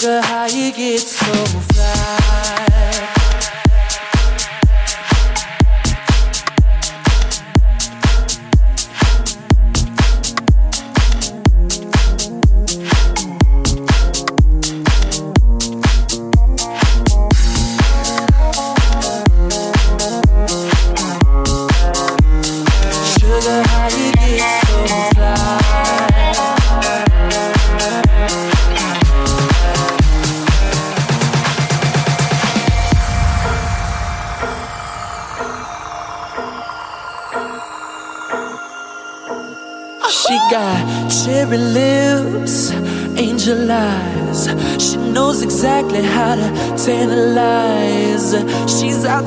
Sugar, how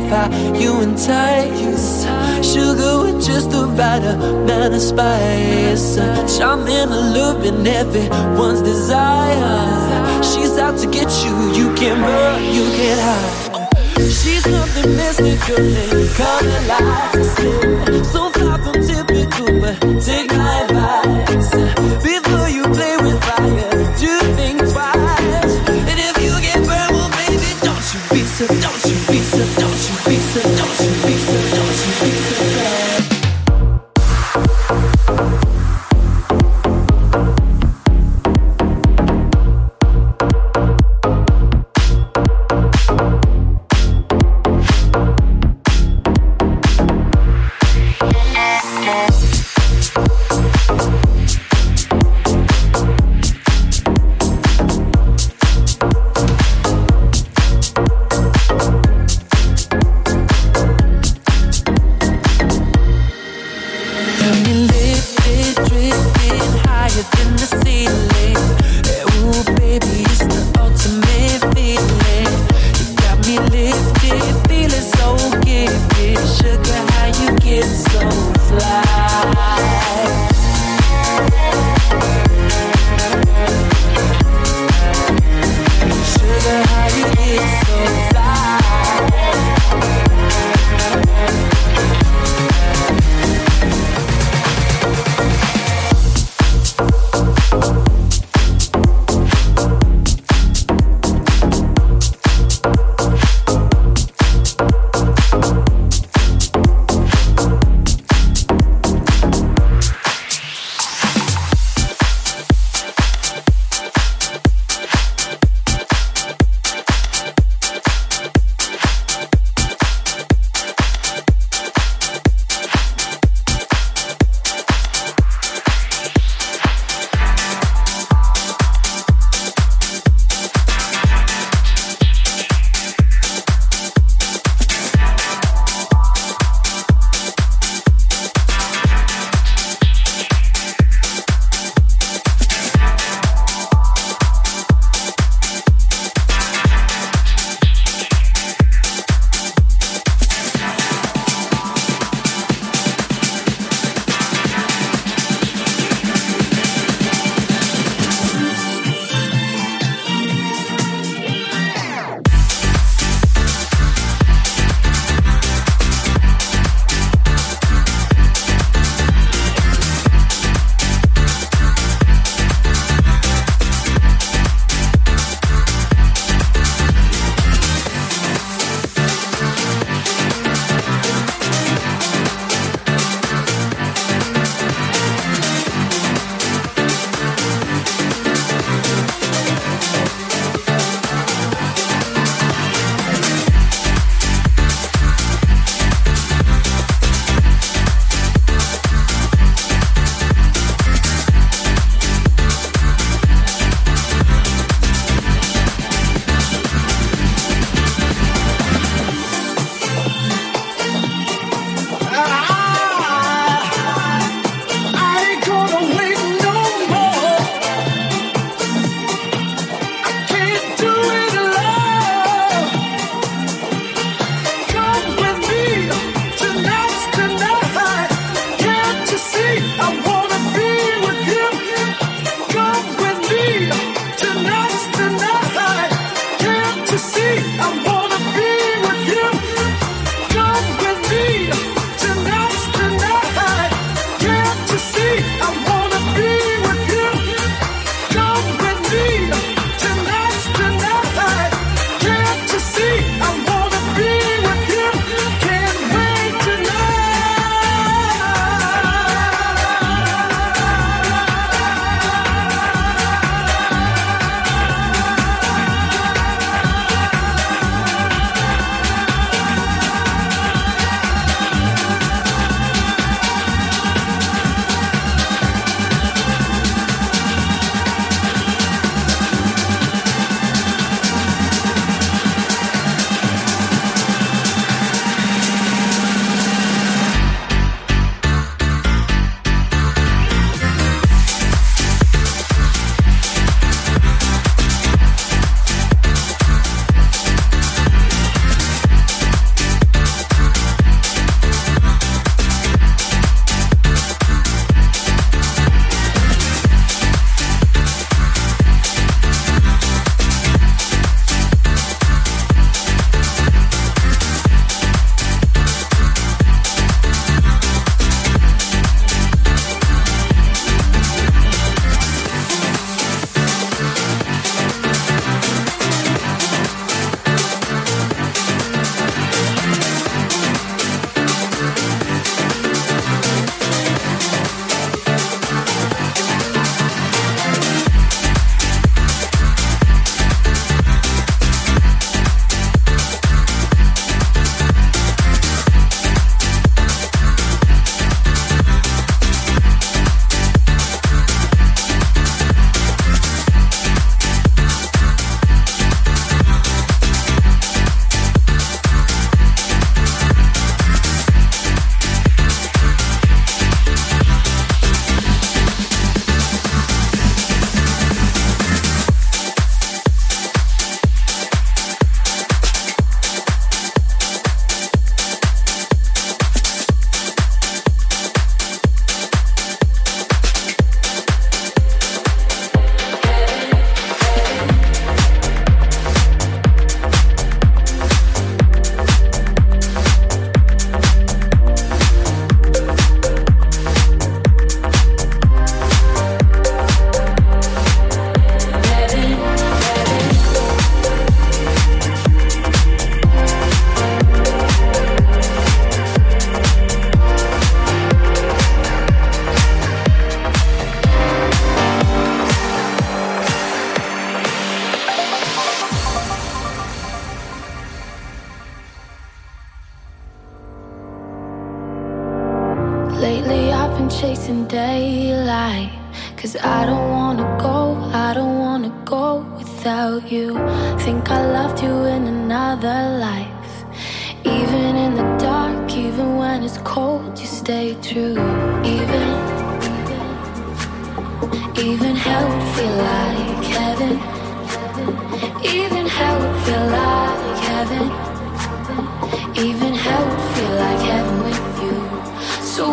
Love how you entice. Sugar with just the right amount of spice. Charming, alluring, everyone's desire. She's out to get you, you can run, you can hide. She's something mystical and color lights. So far from typical, but take my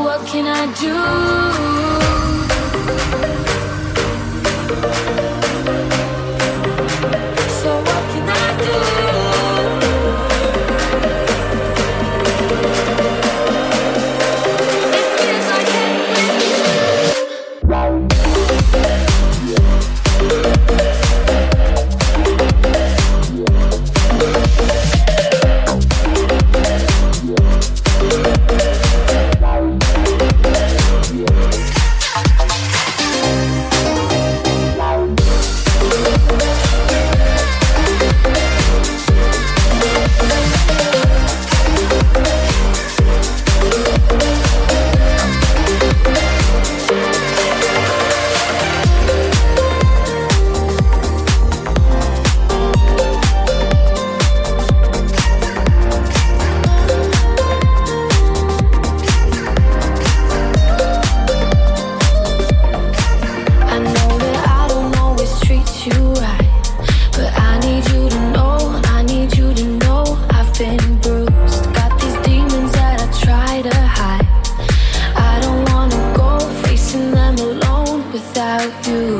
what can I do? about you.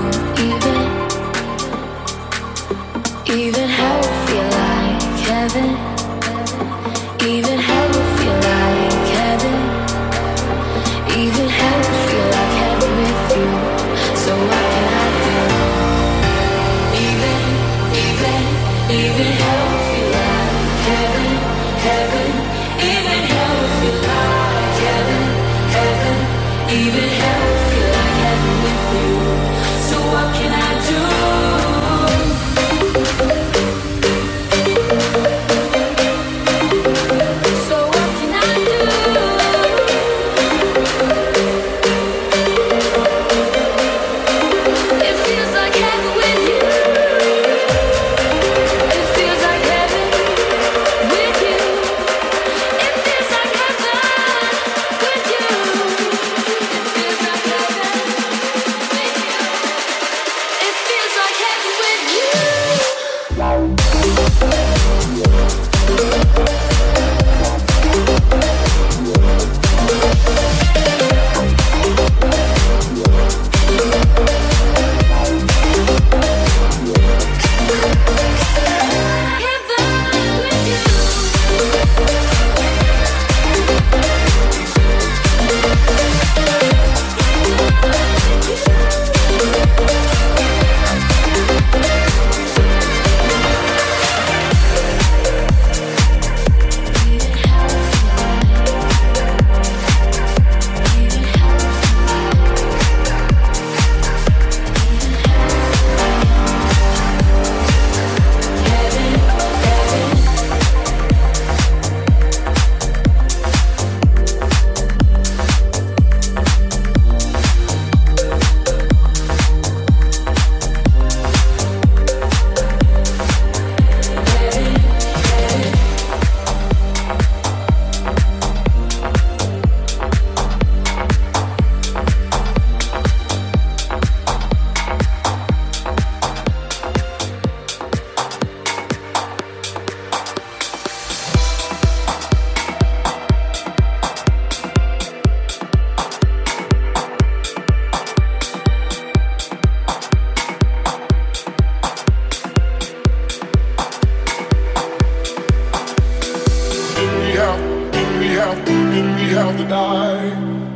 have, then we have to die.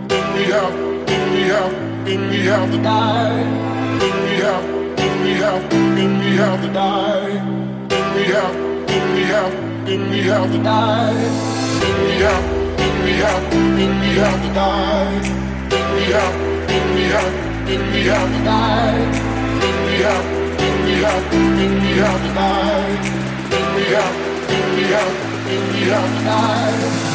Then we have, then we have, then we have to die. Then we have, then we have, then we have to die. Then we have, then we have, then we have to die. Then we have, then we have, then we have to die. Then we have, then we have, then we have to die. Then we have, then we have, then we have to die. Then we have, then we have, then we have to die.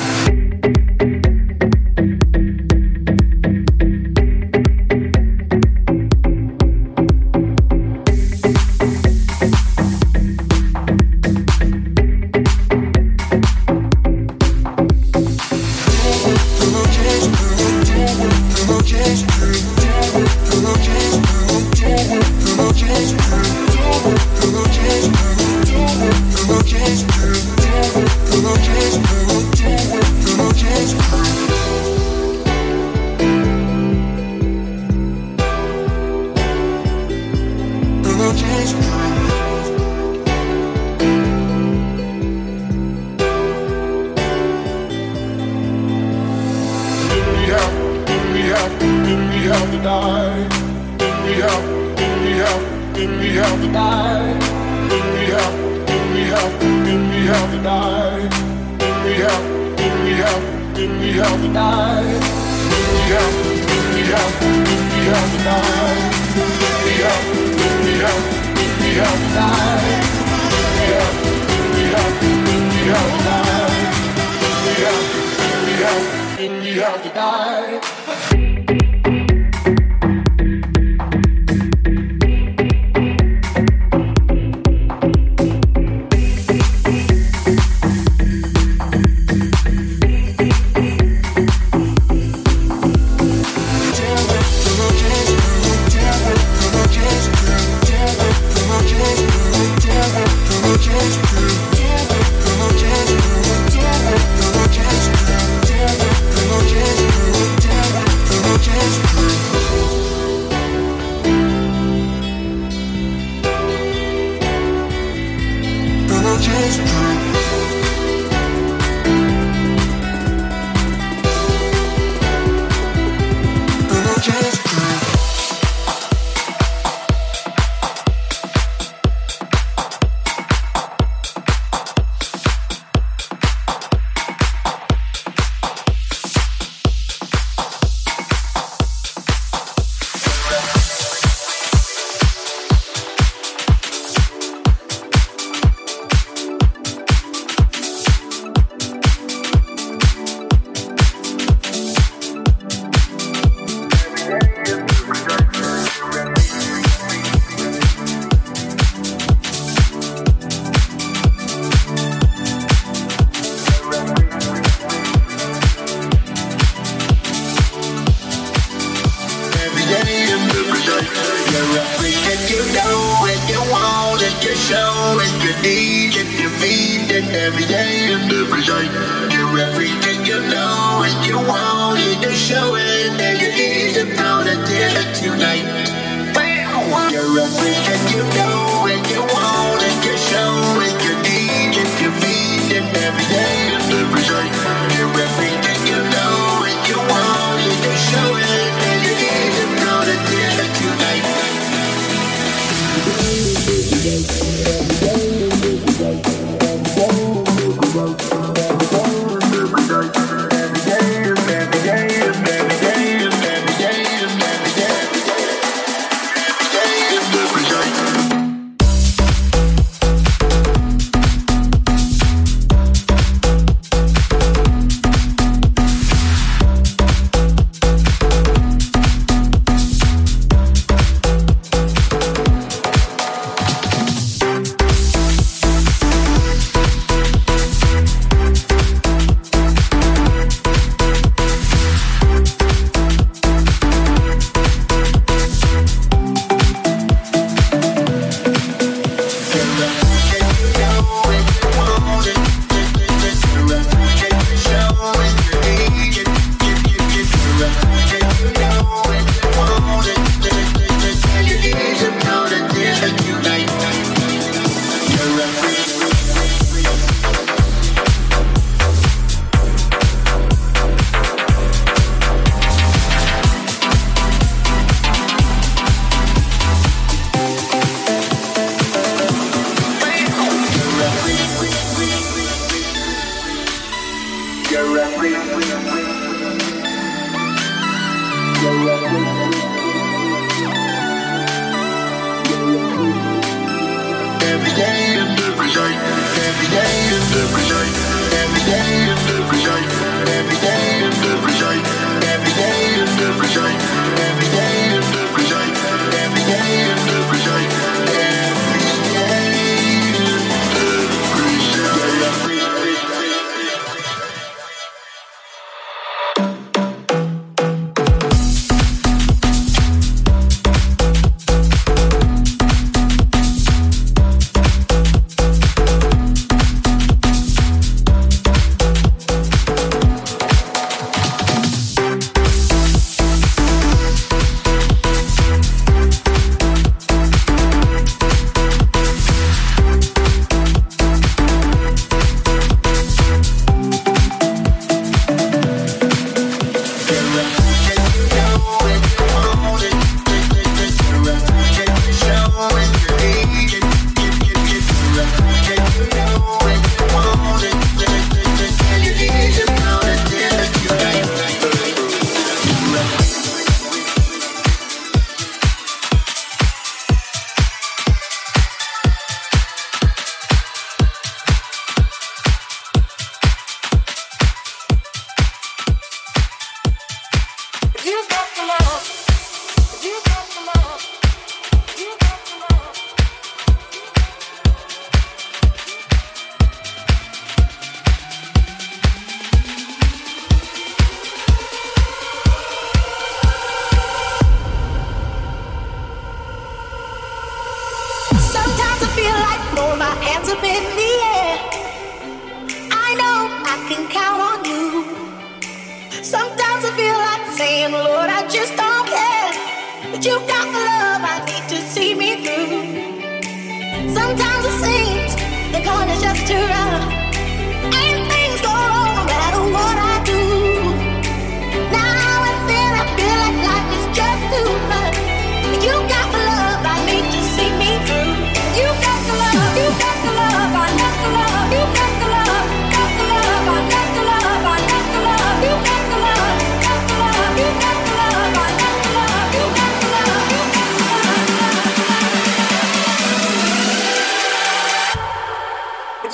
We have to die. We have, we have, we have to die. We have, we have, we have to die. We have, we have, we have to die. We have, we have, we have to die. We have, we have, we have to die. We have, we have, we have to die.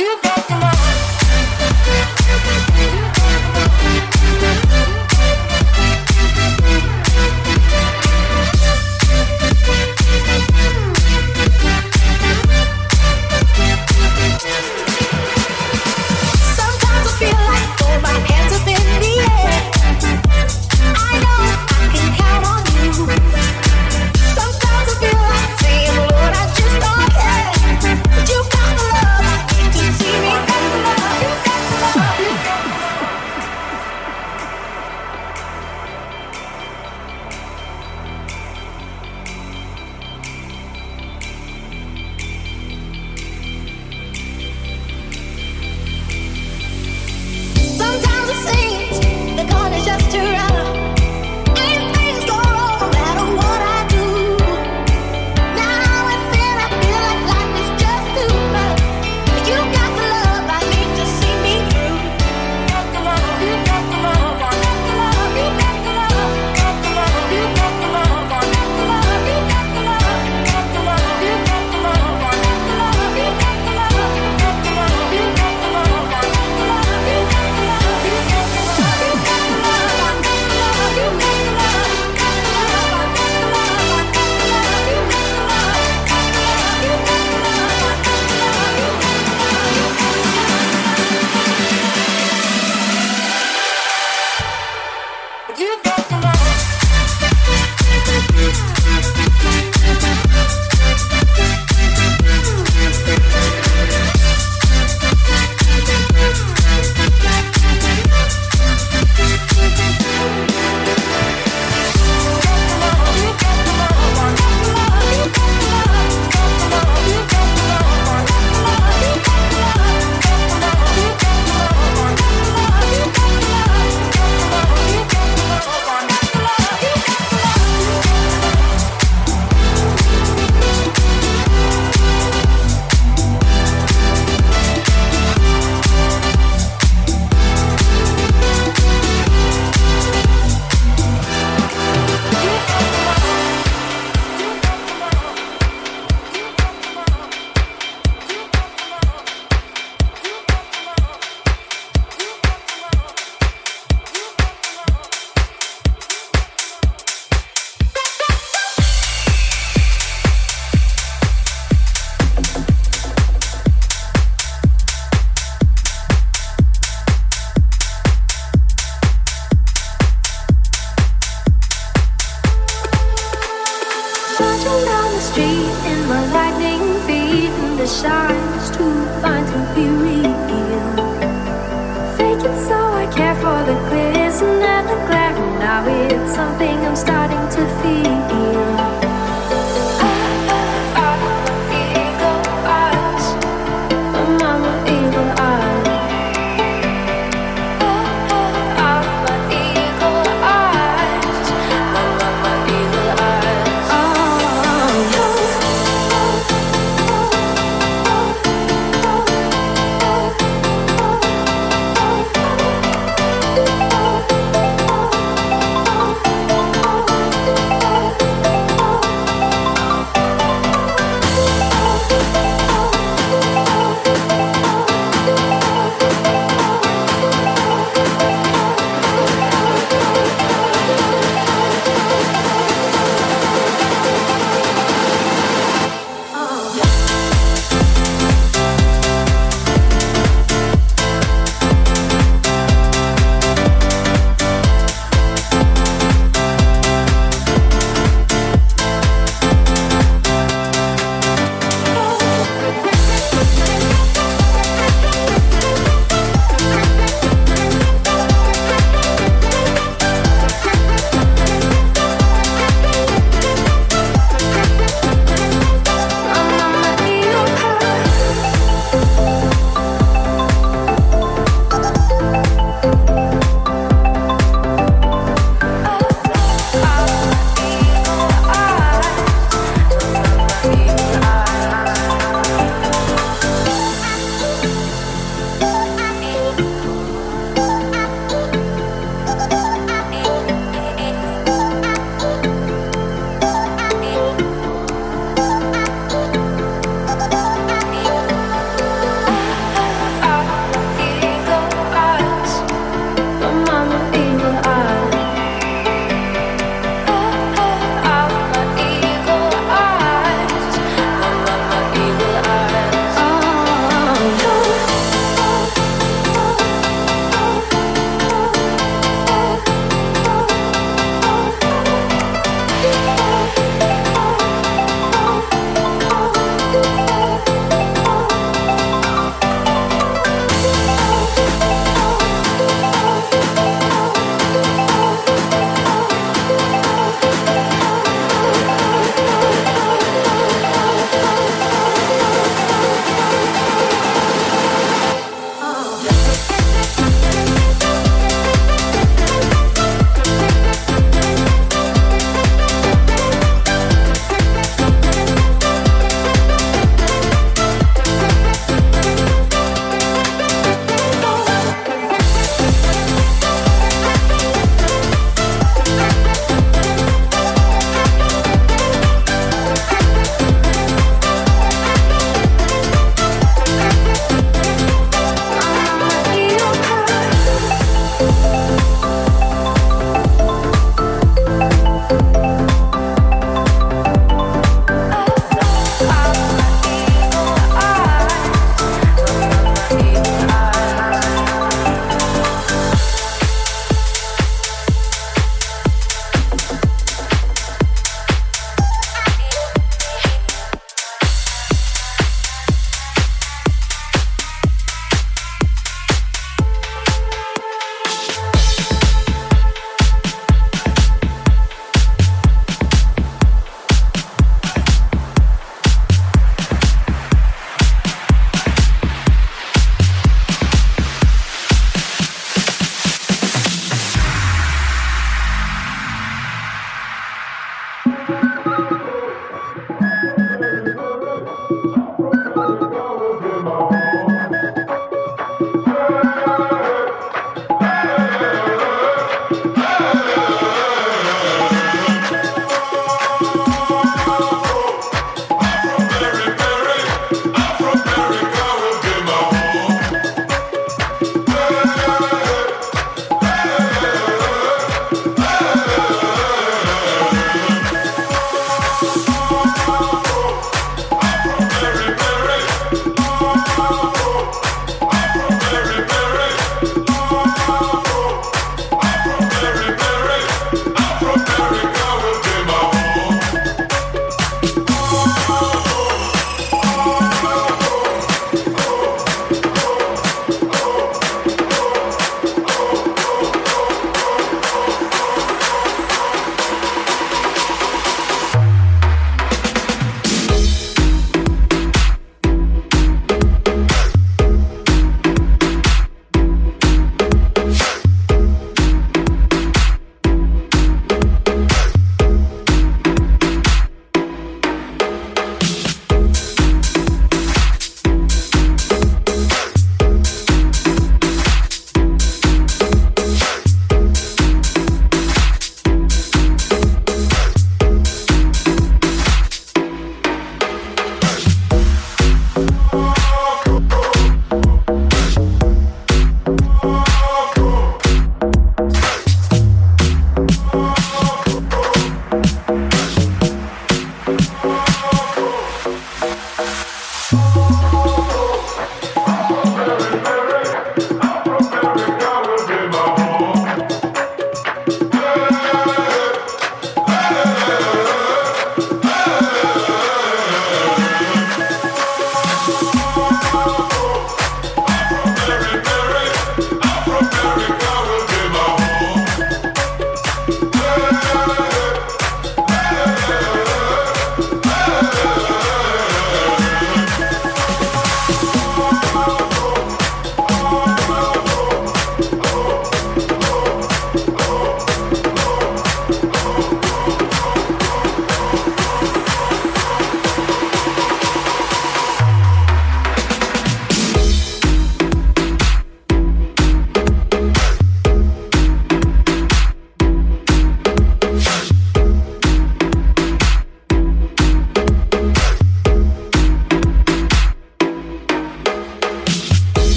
You.